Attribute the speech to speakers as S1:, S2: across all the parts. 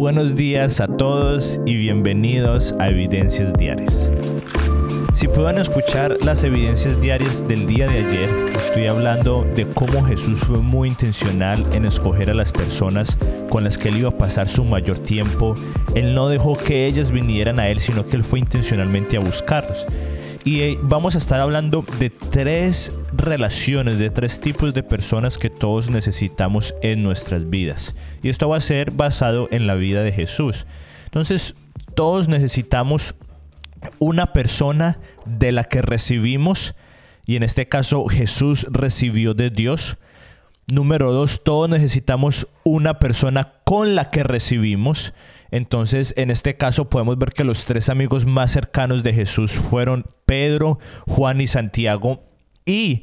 S1: Buenos días a todos y bienvenidos a Evidencias Diarias. Si puedan escuchar las evidencias diarias del día de ayer, estoy hablando de cómo Jesús fue muy intencional en escoger a las personas con las que él iba a pasar su mayor tiempo. Él no dejó que ellas vinieran a él, sino que él fue intencionalmente a buscarlos. Y eh, vamos a estar hablando de tres relaciones, de tres tipos de personas que todos necesitamos en nuestras vidas. Y esto va a ser basado en la vida de Jesús. Entonces, todos necesitamos una persona de la que recibimos, y en este caso Jesús recibió de Dios. Número dos, todos necesitamos una persona con la que recibimos. Entonces, en este caso podemos ver que los tres amigos más cercanos de Jesús fueron Pedro, Juan y Santiago. Y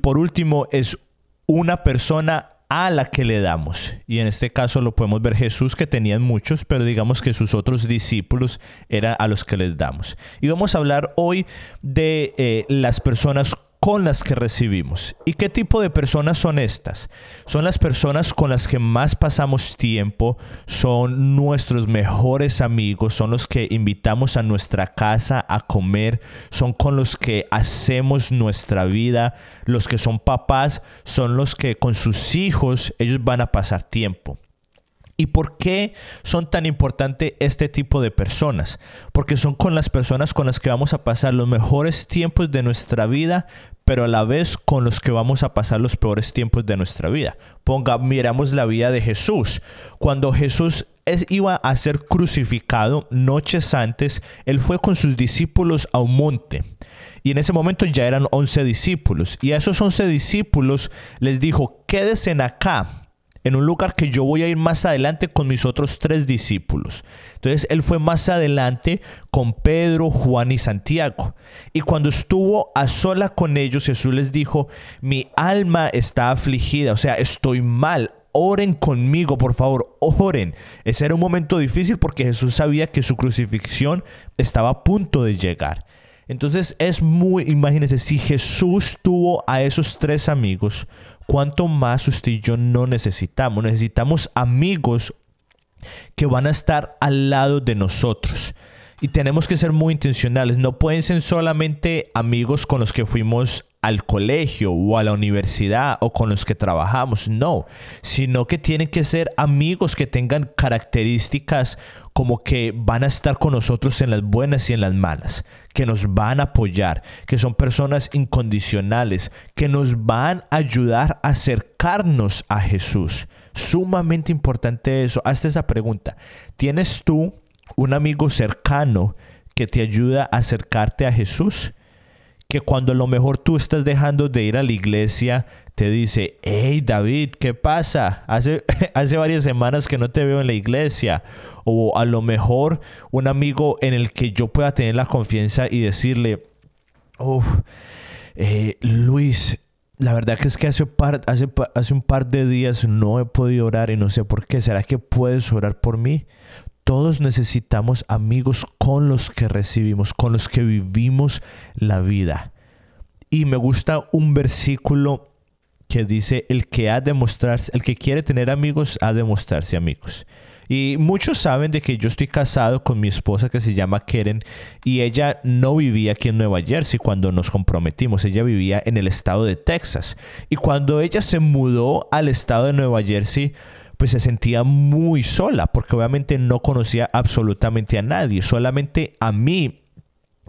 S1: por último es una persona a la que le damos. Y en este caso lo podemos ver Jesús que tenían muchos, pero digamos que sus otros discípulos eran a los que les damos. Y vamos a hablar hoy de eh, las personas con las que recibimos. ¿Y qué tipo de personas son estas? Son las personas con las que más pasamos tiempo, son nuestros mejores amigos, son los que invitamos a nuestra casa a comer, son con los que hacemos nuestra vida, los que son papás, son los que con sus hijos ellos van a pasar tiempo. ¿Y por qué son tan importantes este tipo de personas? Porque son con las personas con las que vamos a pasar los mejores tiempos de nuestra vida, pero a la vez con los que vamos a pasar los peores tiempos de nuestra vida. Ponga, miramos la vida de Jesús. Cuando Jesús iba a ser crucificado noches antes, él fue con sus discípulos a un monte. Y en ese momento ya eran 11 discípulos. Y a esos 11 discípulos les dijo, quédense acá en un lugar que yo voy a ir más adelante con mis otros tres discípulos. Entonces él fue más adelante con Pedro, Juan y Santiago. Y cuando estuvo a sola con ellos, Jesús les dijo, mi alma está afligida, o sea, estoy mal. Oren conmigo, por favor, oren. Ese era un momento difícil porque Jesús sabía que su crucifixión estaba a punto de llegar. Entonces es muy, imagínense, si Jesús tuvo a esos tres amigos, ¿cuánto más usted y yo no necesitamos? Necesitamos amigos que van a estar al lado de nosotros. Y tenemos que ser muy intencionales. No pueden ser solamente amigos con los que fuimos al colegio o a la universidad o con los que trabajamos, no, sino que tienen que ser amigos que tengan características como que van a estar con nosotros en las buenas y en las malas, que nos van a apoyar, que son personas incondicionales, que nos van a ayudar a acercarnos a Jesús. Sumamente importante eso. Hazte esa pregunta. ¿Tienes tú un amigo cercano que te ayuda a acercarte a Jesús? Que cuando a lo mejor tú estás dejando de ir a la iglesia, te dice, hey David, ¿qué pasa? Hace, hace varias semanas que no te veo en la iglesia. O a lo mejor un amigo en el que yo pueda tener la confianza y decirle, oh, Luis, la verdad que es que hace, hace, hace un par de días no he podido orar y no sé por qué. ¿Será que puedes orar por mí? Todos necesitamos amigos con los que recibimos, con los que vivimos la vida. Y me gusta un versículo que dice, el que ha de mostrarse, el que quiere tener amigos, ha de mostrarse amigos. Y muchos saben de que yo estoy casado con mi esposa que se llama Keren y ella no vivía aquí en Nueva Jersey cuando nos comprometimos, ella vivía en el estado de Texas. Y cuando ella se mudó al estado de Nueva Jersey, pues se sentía muy sola, porque obviamente no conocía absolutamente a nadie, solamente a mí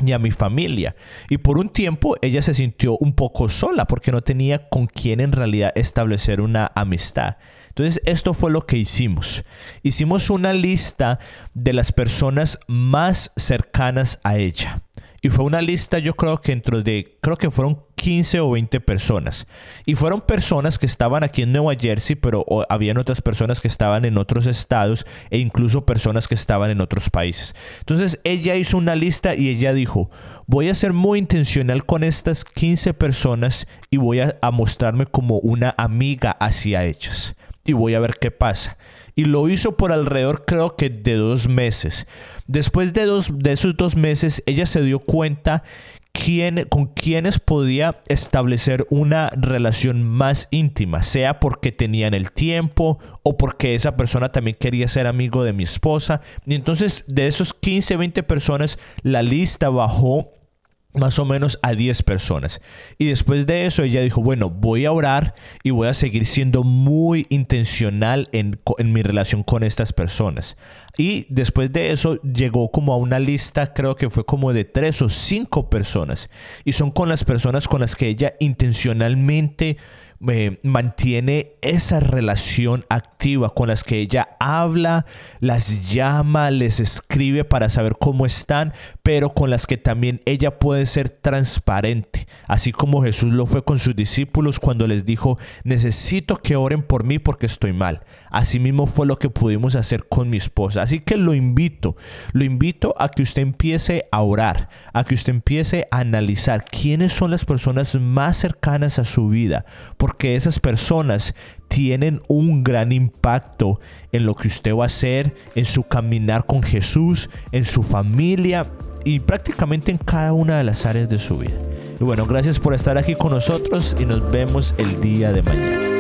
S1: y a mi familia. Y por un tiempo ella se sintió un poco sola porque no tenía con quién en realidad establecer una amistad. Entonces esto fue lo que hicimos. Hicimos una lista de las personas más cercanas a ella. Y fue una lista, yo creo que dentro de, creo que fueron 15 o 20 personas. Y fueron personas que estaban aquí en Nueva Jersey, pero habían otras personas que estaban en otros estados e incluso personas que estaban en otros países. Entonces ella hizo una lista y ella dijo, voy a ser muy intencional con estas 15 personas y voy a, a mostrarme como una amiga hacia ellas. Y voy a ver qué pasa y lo hizo por alrededor creo que de dos meses. Después de, dos, de esos dos meses ella se dio cuenta quién, con quienes podía establecer una relación más íntima, sea porque tenían el tiempo o porque esa persona también quería ser amigo de mi esposa. Y entonces de esos 15, 20 personas, la lista bajó más o menos a 10 personas. Y después de eso ella dijo, bueno, voy a orar y voy a seguir siendo muy intencional en, en, mi relación con estas personas. Y después de eso llegó como a una lista, creo que fue como de 3 o 5 personas. Y son con las personas con las que ella intencionalmente mantiene esa relación activa con las que ella habla, las llama, les escribe para saber cómo están, pero con las que también ella puede ser transparente, así como Jesús lo fue con sus discípulos cuando les dijo, necesito que oren por mí porque estoy mal. Asimismo fue lo que pudimos hacer con mi esposa. Así que lo invito, lo invito a que usted empiece a orar, a que usted empiece a analizar quiénes son las personas más cercanas a su vida, porque esas personas tienen un gran impacto en lo que usted va a hacer, en su caminar con Jesús, en su familia y prácticamente en cada una de las áreas de su vida. Y bueno, gracias por estar aquí con nosotros y nos vemos el día de mañana.